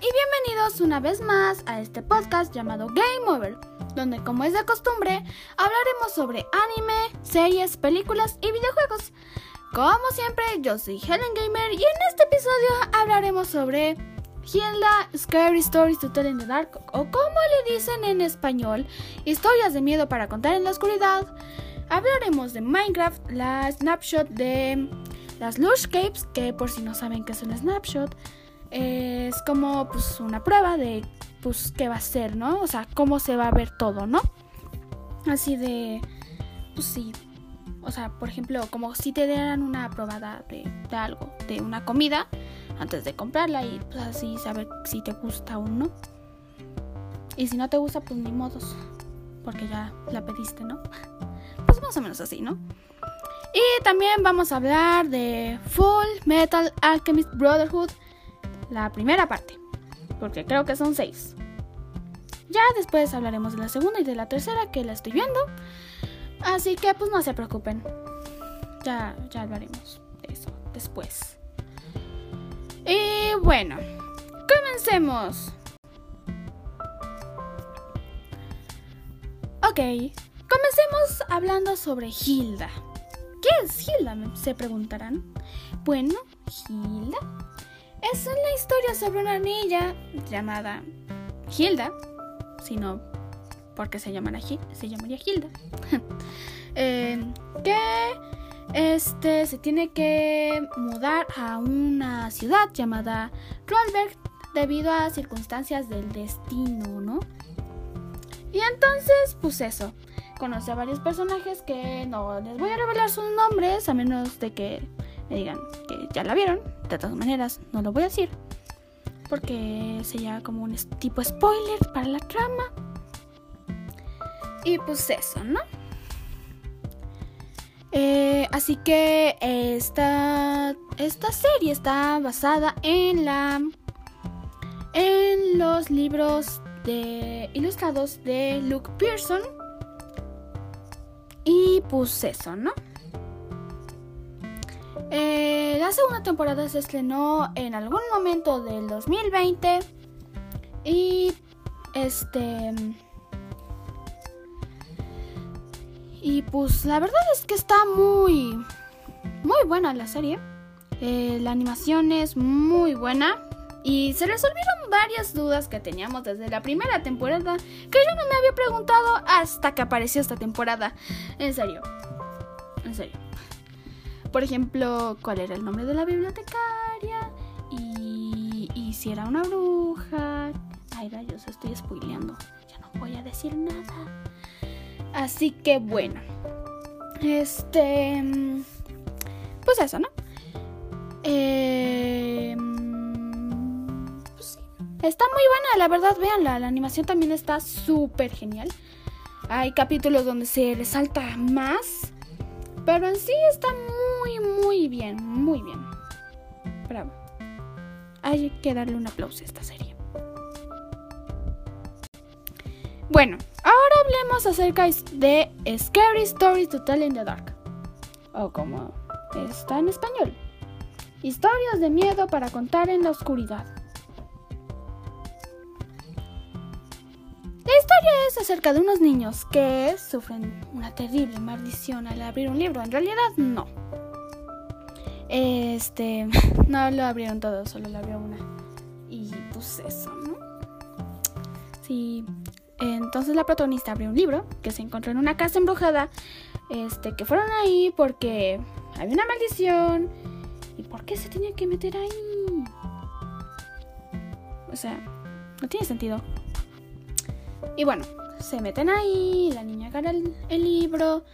y bienvenidos una vez más a este podcast llamado Game Over, donde como es de costumbre hablaremos sobre anime, series, películas y videojuegos. Como siempre, yo soy Helen Gamer y en este episodio hablaremos sobre Hilda Scary Stories to Tell in the Dark o como le dicen en español, historias de miedo para contar en la oscuridad. Hablaremos de Minecraft, la snapshot de las Lushcapes, que por si no saben qué es un snapshot, es como pues una prueba de pues qué va a ser, ¿no? O sea, cómo se va a ver todo, ¿no? Así de pues sí. O sea, por ejemplo, como si te dieran una probada de, de algo, de una comida, antes de comprarla y pues así saber si te gusta o no. Y si no te gusta, pues ni modos, porque ya la pediste, ¿no? Pues más o menos así, ¿no? Y también vamos a hablar de Full Metal Alchemist Brotherhood, la primera parte, porque creo que son seis. Ya después hablaremos de la segunda y de la tercera que la estoy viendo. Así que pues no se preocupen. Ya, ya hablaremos de eso después. Y bueno, comencemos. Ok, comencemos hablando sobre Hilda. ¿Qué es Hilda? Se preguntarán. Bueno, Hilda es una historia sobre una niña llamada Hilda, sino porque se, llamará, se llamaría Hilda, eh, que este se tiene que mudar a una ciudad llamada Rollberg debido a circunstancias del destino, ¿no? Y entonces, pues eso, conoce a varios personajes que no les voy a revelar sus nombres a menos de que me digan ya la vieron. De todas maneras, no lo voy a decir porque sería como un tipo spoiler para la trama. Y pues eso, ¿no? Eh, así que esta, esta serie está basada en la en los libros de ilustrados de Luke Pearson. Y pues eso, ¿no? Eh, la segunda temporada se estrenó en algún momento del 2020. Y este... Y pues la verdad es que está muy, muy buena la serie. Eh, la animación es muy buena. Y se resolvieron varias dudas que teníamos desde la primera temporada que yo no me había preguntado hasta que apareció esta temporada. En serio. En serio. Por ejemplo, cuál era el nombre de la bibliotecaria y, y si era una bruja. Ay, rayos, estoy spoileando. Ya no voy a decir nada. Así que bueno. Este. Pues eso, ¿no? Eh, pues sí. Está muy buena, la verdad, véanla. La animación también está súper genial. Hay capítulos donde se resalta más. Pero en sí está muy, muy bien. Muy bien. Bravo. Hay que darle un aplauso a esta serie. Bueno, ahora hablemos acerca de Scary Stories to Tell in the Dark. O como está en español. Historias de miedo para contar en la oscuridad. La historia es acerca de unos niños que sufren una terrible maldición al abrir un libro. En realidad, no. Este. No lo abrieron todos, solo lo abrió una. Y pues eso, ¿no? Sí. Entonces la protagonista abrió un libro que se encontró en una casa embrujada. Este, que fueron ahí porque había una maldición. ¿Y por qué se tenía que meter ahí? O sea, no tiene sentido. Y bueno, se meten ahí, la niña agarra el, el, libro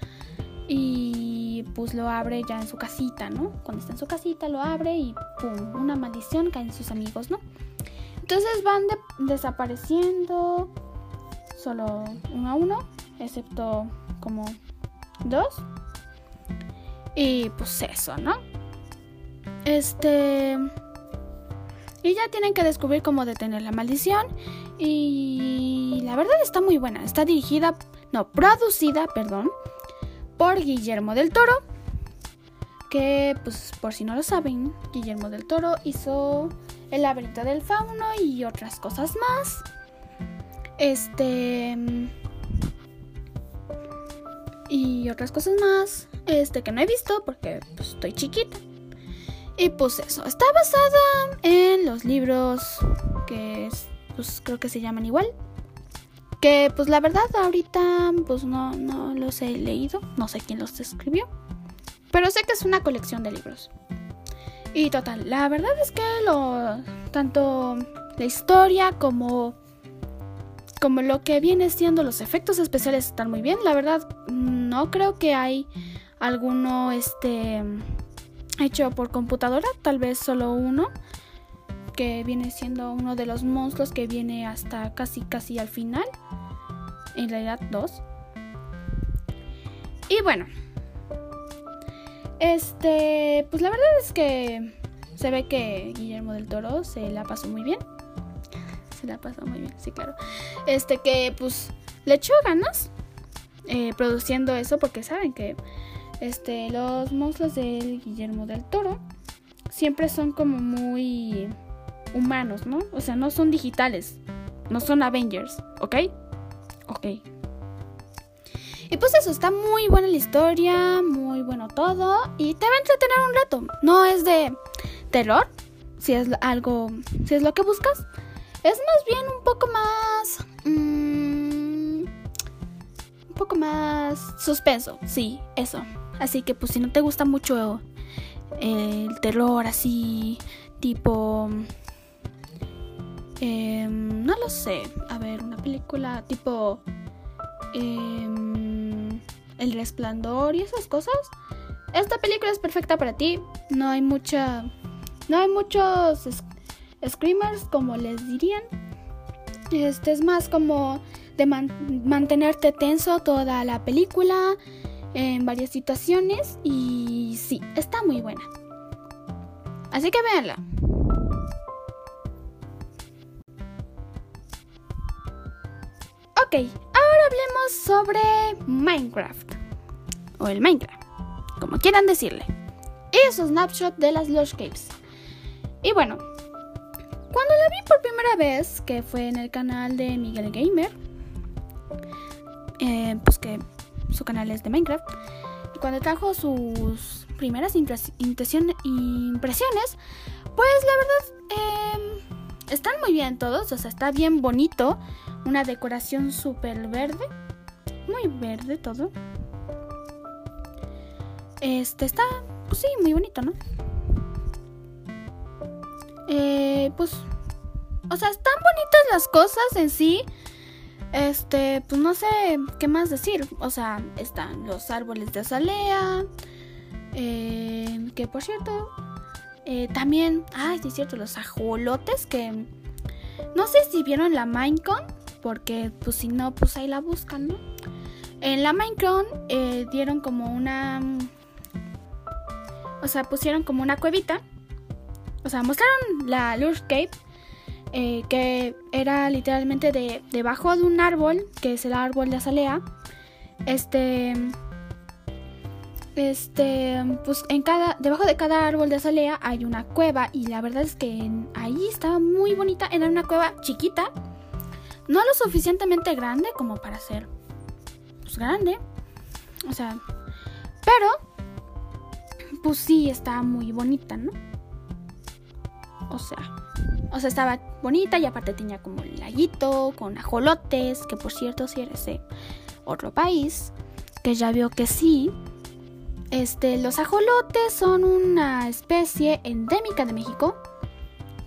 y pues lo abre ya en su casita, ¿no? Cuando está en su casita lo abre y pum, una maldición cae en sus amigos, ¿no? Entonces van de desapareciendo solo uno a uno, excepto como dos. Y pues eso, ¿no? Este... Y ya tienen que descubrir cómo detener la maldición. Y la verdad está muy buena. Está dirigida, no, producida, perdón, por Guillermo del Toro. que pues por si no lo saben, Guillermo del Toro hizo El laberinto del fauno y otras cosas más. Este y otras cosas más, este que no he visto porque pues, estoy chiquita. Y pues eso, está basada en los libros que pues creo que se llaman igual. Que pues la verdad ahorita pues no, no los he leído, no sé quién los escribió. Pero sé que es una colección de libros. Y total, la verdad es que lo tanto la historia como como lo que viene siendo los efectos especiales están muy bien. La verdad no creo que hay alguno este hecho por computadora, tal vez solo uno que viene siendo uno de los monstruos que viene hasta casi casi al final. En realidad dos. Y bueno. Este, pues la verdad es que se ve que Guillermo del Toro se la pasó muy bien. Se la pasó muy bien, sí, claro. Este que pues le echó ganas eh, produciendo eso porque saben que este los monstruos del Guillermo del Toro siempre son como muy humanos, ¿no? O sea, no son digitales, no son Avengers, ¿ok? Ok. Y pues eso, está muy buena la historia, muy bueno todo y te va a entretener un rato. No es de terror, si es algo, si es lo que buscas. Es más bien un poco más... Mm, un poco más suspenso, sí, eso. Así que pues si no te gusta mucho el terror así, tipo Em, no lo sé. A ver, una película tipo em, El Resplandor y esas cosas. Esta película es perfecta para ti. No hay mucha. No hay muchos screamers, como les dirían. Este es más como de mantenerte tenso toda la película en varias situaciones. Y sí, está muy buena. Así que véanla. Ahora hablemos sobre Minecraft. O el Minecraft, como quieran decirle. Y su snapshot de las Lush Caves. Y bueno, cuando la vi por primera vez, que fue en el canal de Miguel Gamer, eh, pues que su canal es de Minecraft, y cuando trajo sus primeras impresiones, pues la verdad em, están muy bien todos, o sea, está bien bonito una decoración súper verde. Muy verde todo. Este está, pues sí, muy bonito, ¿no? Eh, pues, o sea, están bonitas las cosas en sí. Este, pues no sé qué más decir. O sea, están los árboles de azalea. Eh, que por cierto, eh, también, ay, sí es cierto, los ajolotes que... No sé si vieron la Minecon porque pues si no, pues ahí la buscan, ¿no? En la Minecraft eh, dieron como una... O sea, pusieron como una cuevita. O sea, mostraron la Lure Cave. Eh, que era literalmente de, debajo de un árbol, que es el árbol de azalea. Este. Este. Pues en cada. Debajo de cada árbol de azalea hay una cueva. Y la verdad es que ahí estaba muy bonita. Era una cueva chiquita. No lo suficientemente grande como para ser pues grande. O sea, pero pues sí está muy bonita, ¿no? O sea, o sea, estaba bonita y aparte tenía como el laguito con ajolotes, que por cierto si eres de otro país, que ya vio que sí. Este, los ajolotes son una especie endémica de México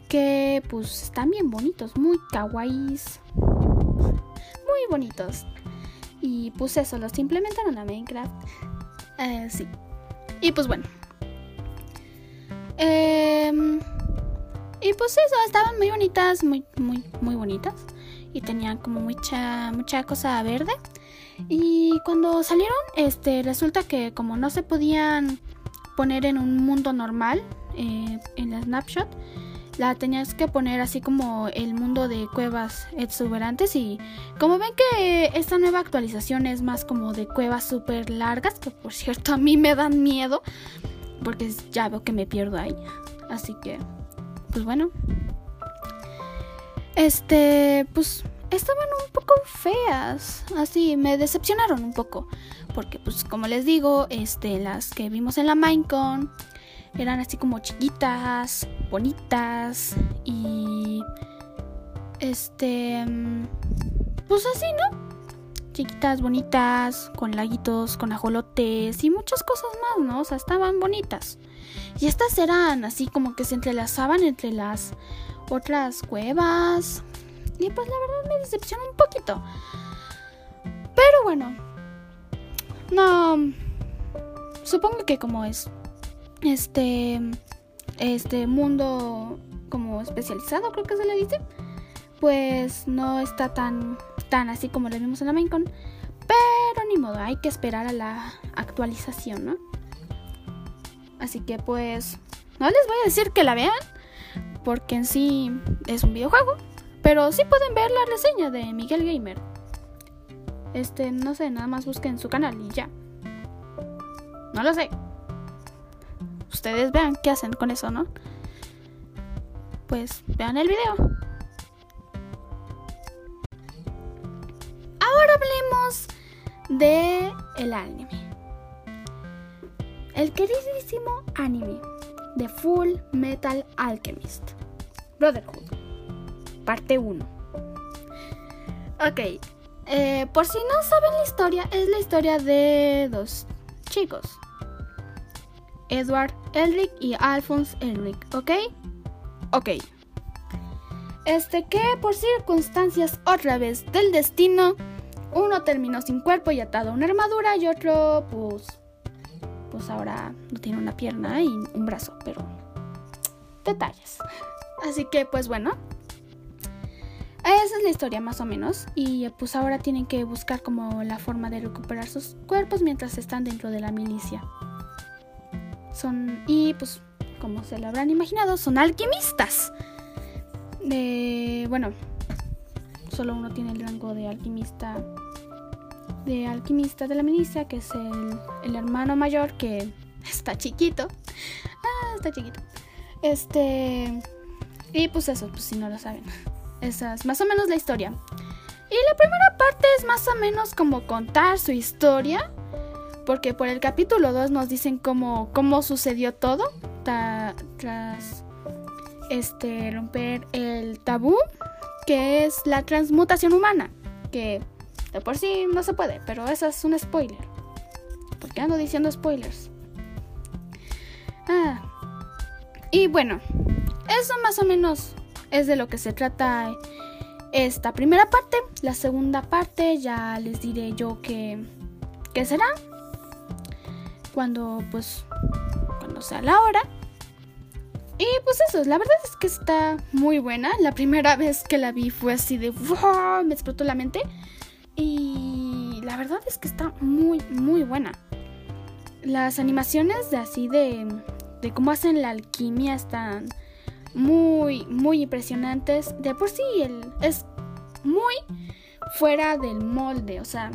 que pues están bien bonitos, muy kawaiis, muy bonitos. Y pues eso, los implementaron a Minecraft. Eh, sí. Y pues bueno. Em, y pues eso, estaban muy bonitas, muy, muy, muy bonitas. Y tenían como mucha, mucha cosa verde. Y cuando salieron, este, resulta que como no se podían poner en un mundo normal, eh, en la snapshot, la tenías que poner así como el mundo de cuevas exuberantes y como ven que esta nueva actualización es más como de cuevas súper largas, que por cierto a mí me dan miedo, porque ya veo que me pierdo ahí. Así que, pues bueno. Este, pues estaban un poco feas, así me decepcionaron un poco, porque pues como les digo, este las que vimos en la Minecon eran así como chiquitas, bonitas y este pues así, ¿no? Chiquitas, bonitas, con laguitos, con ajolotes y muchas cosas más, ¿no? O sea, estaban bonitas. Y estas eran así como que se entrelazaban entre las otras cuevas. Y pues la verdad me decepcionó un poquito. Pero bueno. No. Supongo que como es este este mundo como especializado, creo que se le dice, pues no está tan tan así como lo vimos en la Maincon, pero ni modo, hay que esperar a la actualización, ¿no? Así que pues no les voy a decir que la vean, porque en sí es un videojuego. Pero sí pueden ver la reseña de Miguel Gamer. Este, no sé, nada más busquen su canal y ya. No lo sé. Ustedes vean qué hacen con eso, ¿no? Pues vean el video. Ahora hablemos de el anime. El queridísimo anime de Full Metal Alchemist. Brotherhood, parte 1. Ok, eh, por si no saben la historia, es la historia de dos chicos. Edward Elric y Alphonse Elric, ¿ok? Ok. Este que por circunstancias otra vez del destino, uno terminó sin cuerpo y atado a una armadura y otro pues pues ahora no tiene una pierna y un brazo, pero detalles. Así que pues bueno, esa es la historia más o menos y pues ahora tienen que buscar como la forma de recuperar sus cuerpos mientras están dentro de la milicia. Son y pues como se lo habrán imaginado, son alquimistas. Bueno, solo uno tiene el rango de alquimista de alquimista de la milicia, que es el, el hermano mayor que está chiquito. Ah, está chiquito. Este y pues eso, pues si no lo saben. Esa es más o menos la historia. Y la primera parte es más o menos como contar su historia. Porque por el capítulo 2 nos dicen cómo, cómo sucedió todo. tras este romper el tabú. Que es la transmutación humana. Que de por sí no se puede. Pero eso es un spoiler. Porque ando diciendo spoilers. Ah. Y bueno, eso más o menos es de lo que se trata esta primera parte. La segunda parte ya les diré yo que, que será cuando pues cuando sea la hora. Y pues eso, la verdad es que está muy buena. La primera vez que la vi fue así de ¡wow! me explotó la mente. Y la verdad es que está muy muy buena. Las animaciones de así de de cómo hacen la alquimia están muy, muy impresionantes. De por sí, el, es muy fuera del molde. O sea,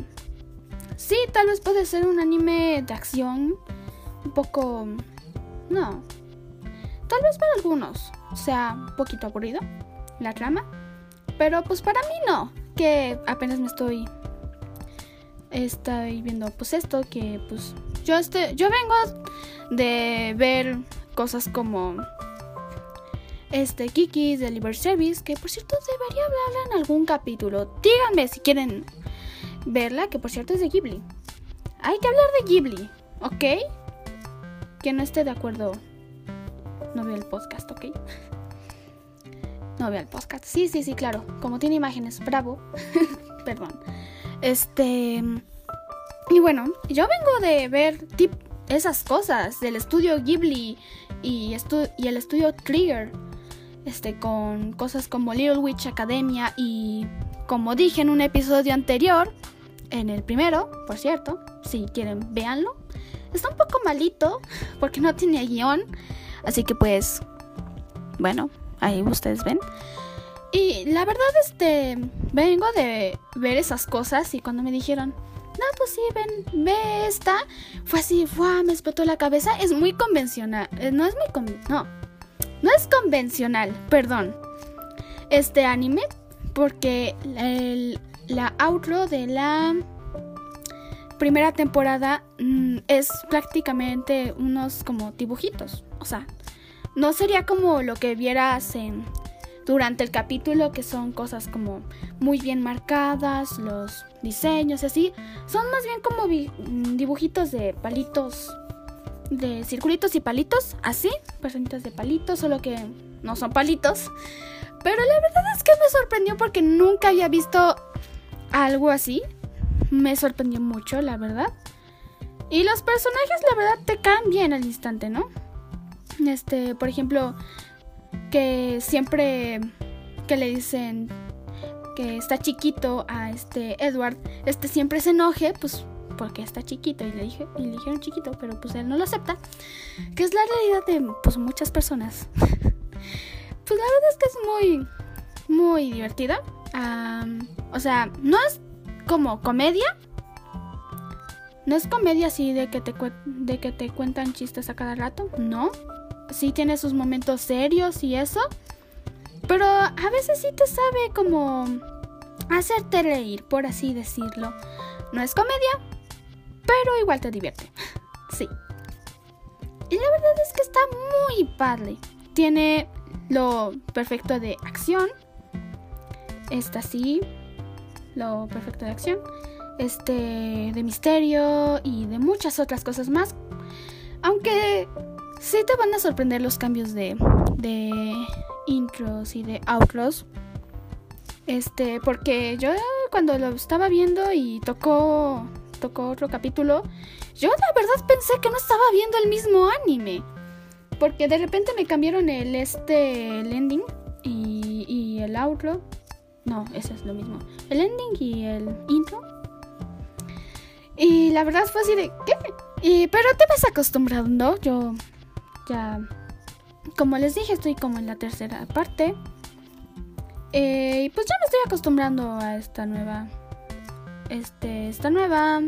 sí, tal vez puede ser un anime de acción. Un poco... No. Tal vez para algunos sea un poquito aburrido la trama. Pero pues para mí no. Que apenas me estoy... Estoy viendo pues esto que pues yo este yo vengo de ver cosas como este Kiki's Delivery Service, que por cierto debería hablarla en algún capítulo. Díganme si quieren verla, que por cierto es de Ghibli. Hay que hablar de Ghibli, ¿ok? Que no esté de acuerdo. No veo el podcast, ¿ok? No veo el podcast. Sí, sí, sí, claro. Como tiene imágenes, bravo. Perdón. Este... Y bueno, yo vengo de ver esas cosas del estudio Ghibli y el estudio Trigger este, con cosas como Little Witch Academia y como dije en un episodio anterior, en el primero, por cierto, si quieren véanlo, está un poco malito porque no tiene guion, así que pues, bueno, ahí ustedes ven. Y la verdad, este, vengo de ver esas cosas y cuando me dijeron, no, pues sí, ven, ve esta. Fue así, ¡fua! me explotó la cabeza. Es muy convencional. eh, No es muy con- no. No es convencional, perdón. Este anime porque el- la outro de la primera temporada mm, es prácticamente unos como dibujitos. O sea, no sería como lo que vieras en durante el capítulo que son cosas como muy bien marcadas, los diseños y así, son más bien como mm, dibujitos de palitos, de circulitos y palitos, así, personitas de palitos, solo que no son palitos. Pero la verdad es que me sorprendió porque nunca había visto algo así. Me sorprendió mucho, la verdad. Y los personajes, la verdad, te caen bien al instante, ¿no? Este, por ejemplo, que siempre que le dicen que está chiquito a este Edward, este siempre se enoje, pues porque está chiquito y le, dije, y le dijeron chiquito, pero pues él no lo acepta, que es la realidad de pues muchas personas. pues la verdad es que es muy, muy divertida. Am, o sea, no es como comedia. No es comedia así de que te, de que te cuentan chistes a cada rato, no sí tiene sus momentos serios y eso. Pero a veces sí te sabe como hacerte reír, por así decirlo. No es comedia, pero igual te divierte. Sí. Y la verdad es que está muy padre. Tiene lo perfecto de acción. Está así. Lo perfecto de acción. Este de misterio y de muchas otras cosas más. Aunque sí te van a sorprender los cambios de, de intros y de outros. Este, porque yo cuando lo estaba viendo y tocó, tocó otro capítulo, yo la verdad pensé que no estaba viendo el mismo anime. Porque de repente me cambiaron el este el ending y, el outro. No, eso es lo mismo. El ending y el intro. Y la verdad fue así de ¿qué? Y, pero te vas acostumbrando. Yo ya, como les dije, estoy como en la tercera parte. Eh, y pues ya me estoy acostumbrando a esta nueva. Este, esta nueva.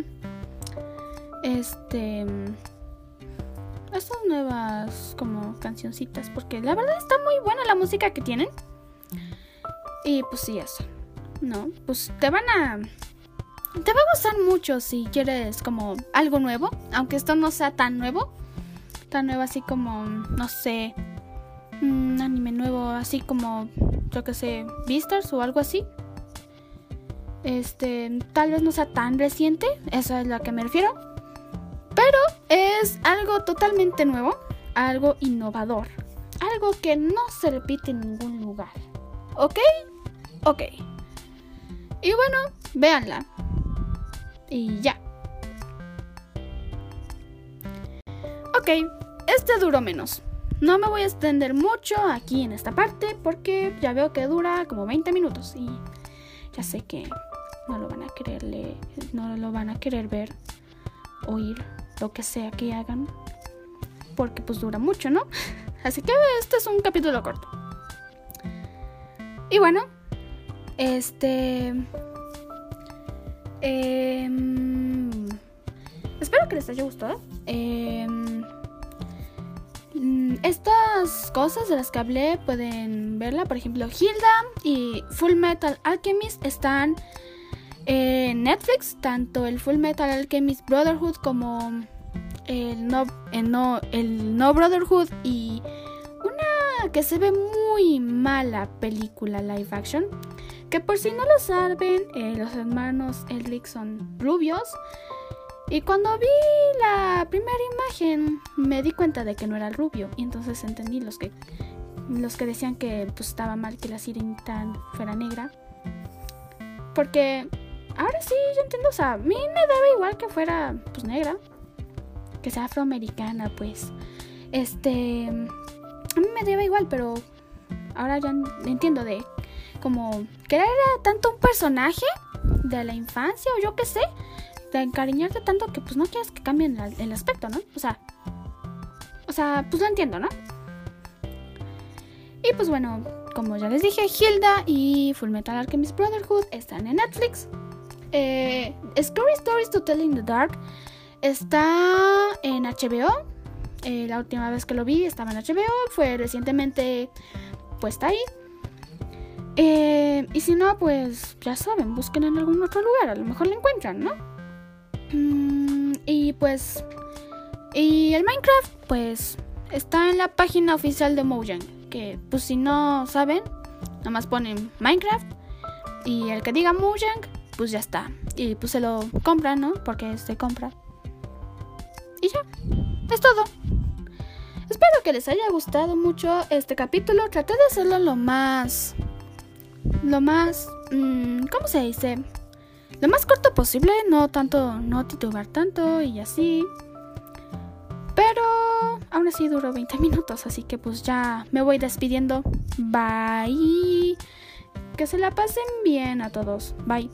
Este. Estas nuevas como cancioncitas. Porque la verdad está muy buena la música que tienen. Y pues sí, eso. No, pues te van a. Te va a gustar mucho si quieres como algo nuevo. Aunque esto no sea tan nuevo tan nuevo así como, no sé, un anime nuevo así como, yo que sé, Beastars o algo así. Este, tal vez no sea tan reciente, eso es lo que me refiero. Pero es algo totalmente nuevo, algo innovador, algo que no se repite en ningún lugar. ¿Ok? Ok. Y bueno, véanla. Y ya. Ok, este duró menos. No me voy a extender mucho aquí en esta parte porque ya veo que dura como 20 minutos y ya sé que no lo van a querer leer, no lo van a querer ver, oír, lo que sea que hagan, porque pues dura mucho, ¿no? Así que este es un capítulo corto. Y bueno, este... em, espero que les haya gustado. Mm, estas cosas de las que hablé pueden verla. Por ejemplo, Hilda y Full Metal Alchemist están en Netflix. Tanto el Full Metal Alchemist Brotherhood como el no, el no, el no Brotherhood y una que se ve muy mala película live action. Que por si no lo saben, eh, los hermanos Elric son rubios. Y cuando vi la primera imagen me di cuenta de que no era rubio. Y entonces entendí los que, los que decían que pues, estaba mal que la sirenita fuera negra. Porque ahora sí, yo entiendo. O sea, a mí me daba igual que fuera pues negra. Que sea afroamericana, pues. Este... A mí me daba igual, pero ahora ya entiendo de como que era tanto un personaje de la infancia o yo qué sé de encariñarte tanto que pues no quieres que cambien el aspecto, ¿no? O sea, o sea, pues lo entiendo, ¿no? Y pues bueno, como ya les dije, Hilda y Fullmetal Alchemist Brotherhood están en Netflix. Eh, Scary Stories to Tell in the Dark está en HBO. Eh, la última vez que lo vi estaba en HBO. Fue recientemente puesta ahí. Eh, y si no, pues ya saben, busquen en algún otro lugar. A lo mejor la encuentran, ¿no? Mm, y pues... Y el Minecraft, pues está en la página oficial de Mojang. Que pues si no saben, nomás ponen Minecraft. Y el que diga Mojang, pues ya está. Y pues se lo compran, ¿no? Porque se compra. Y ya. Es todo. Espero que les haya gustado mucho este capítulo. Traté de hacerlo lo más... Lo más... Mmm, ¿Cómo se dice? Lo más corto posible. No tanto... No titular tanto y así. Pero... Aún así duró 20 minutos. Así que pues ya me voy despidiendo. Bye. Que se la pasen bien a todos. Bye.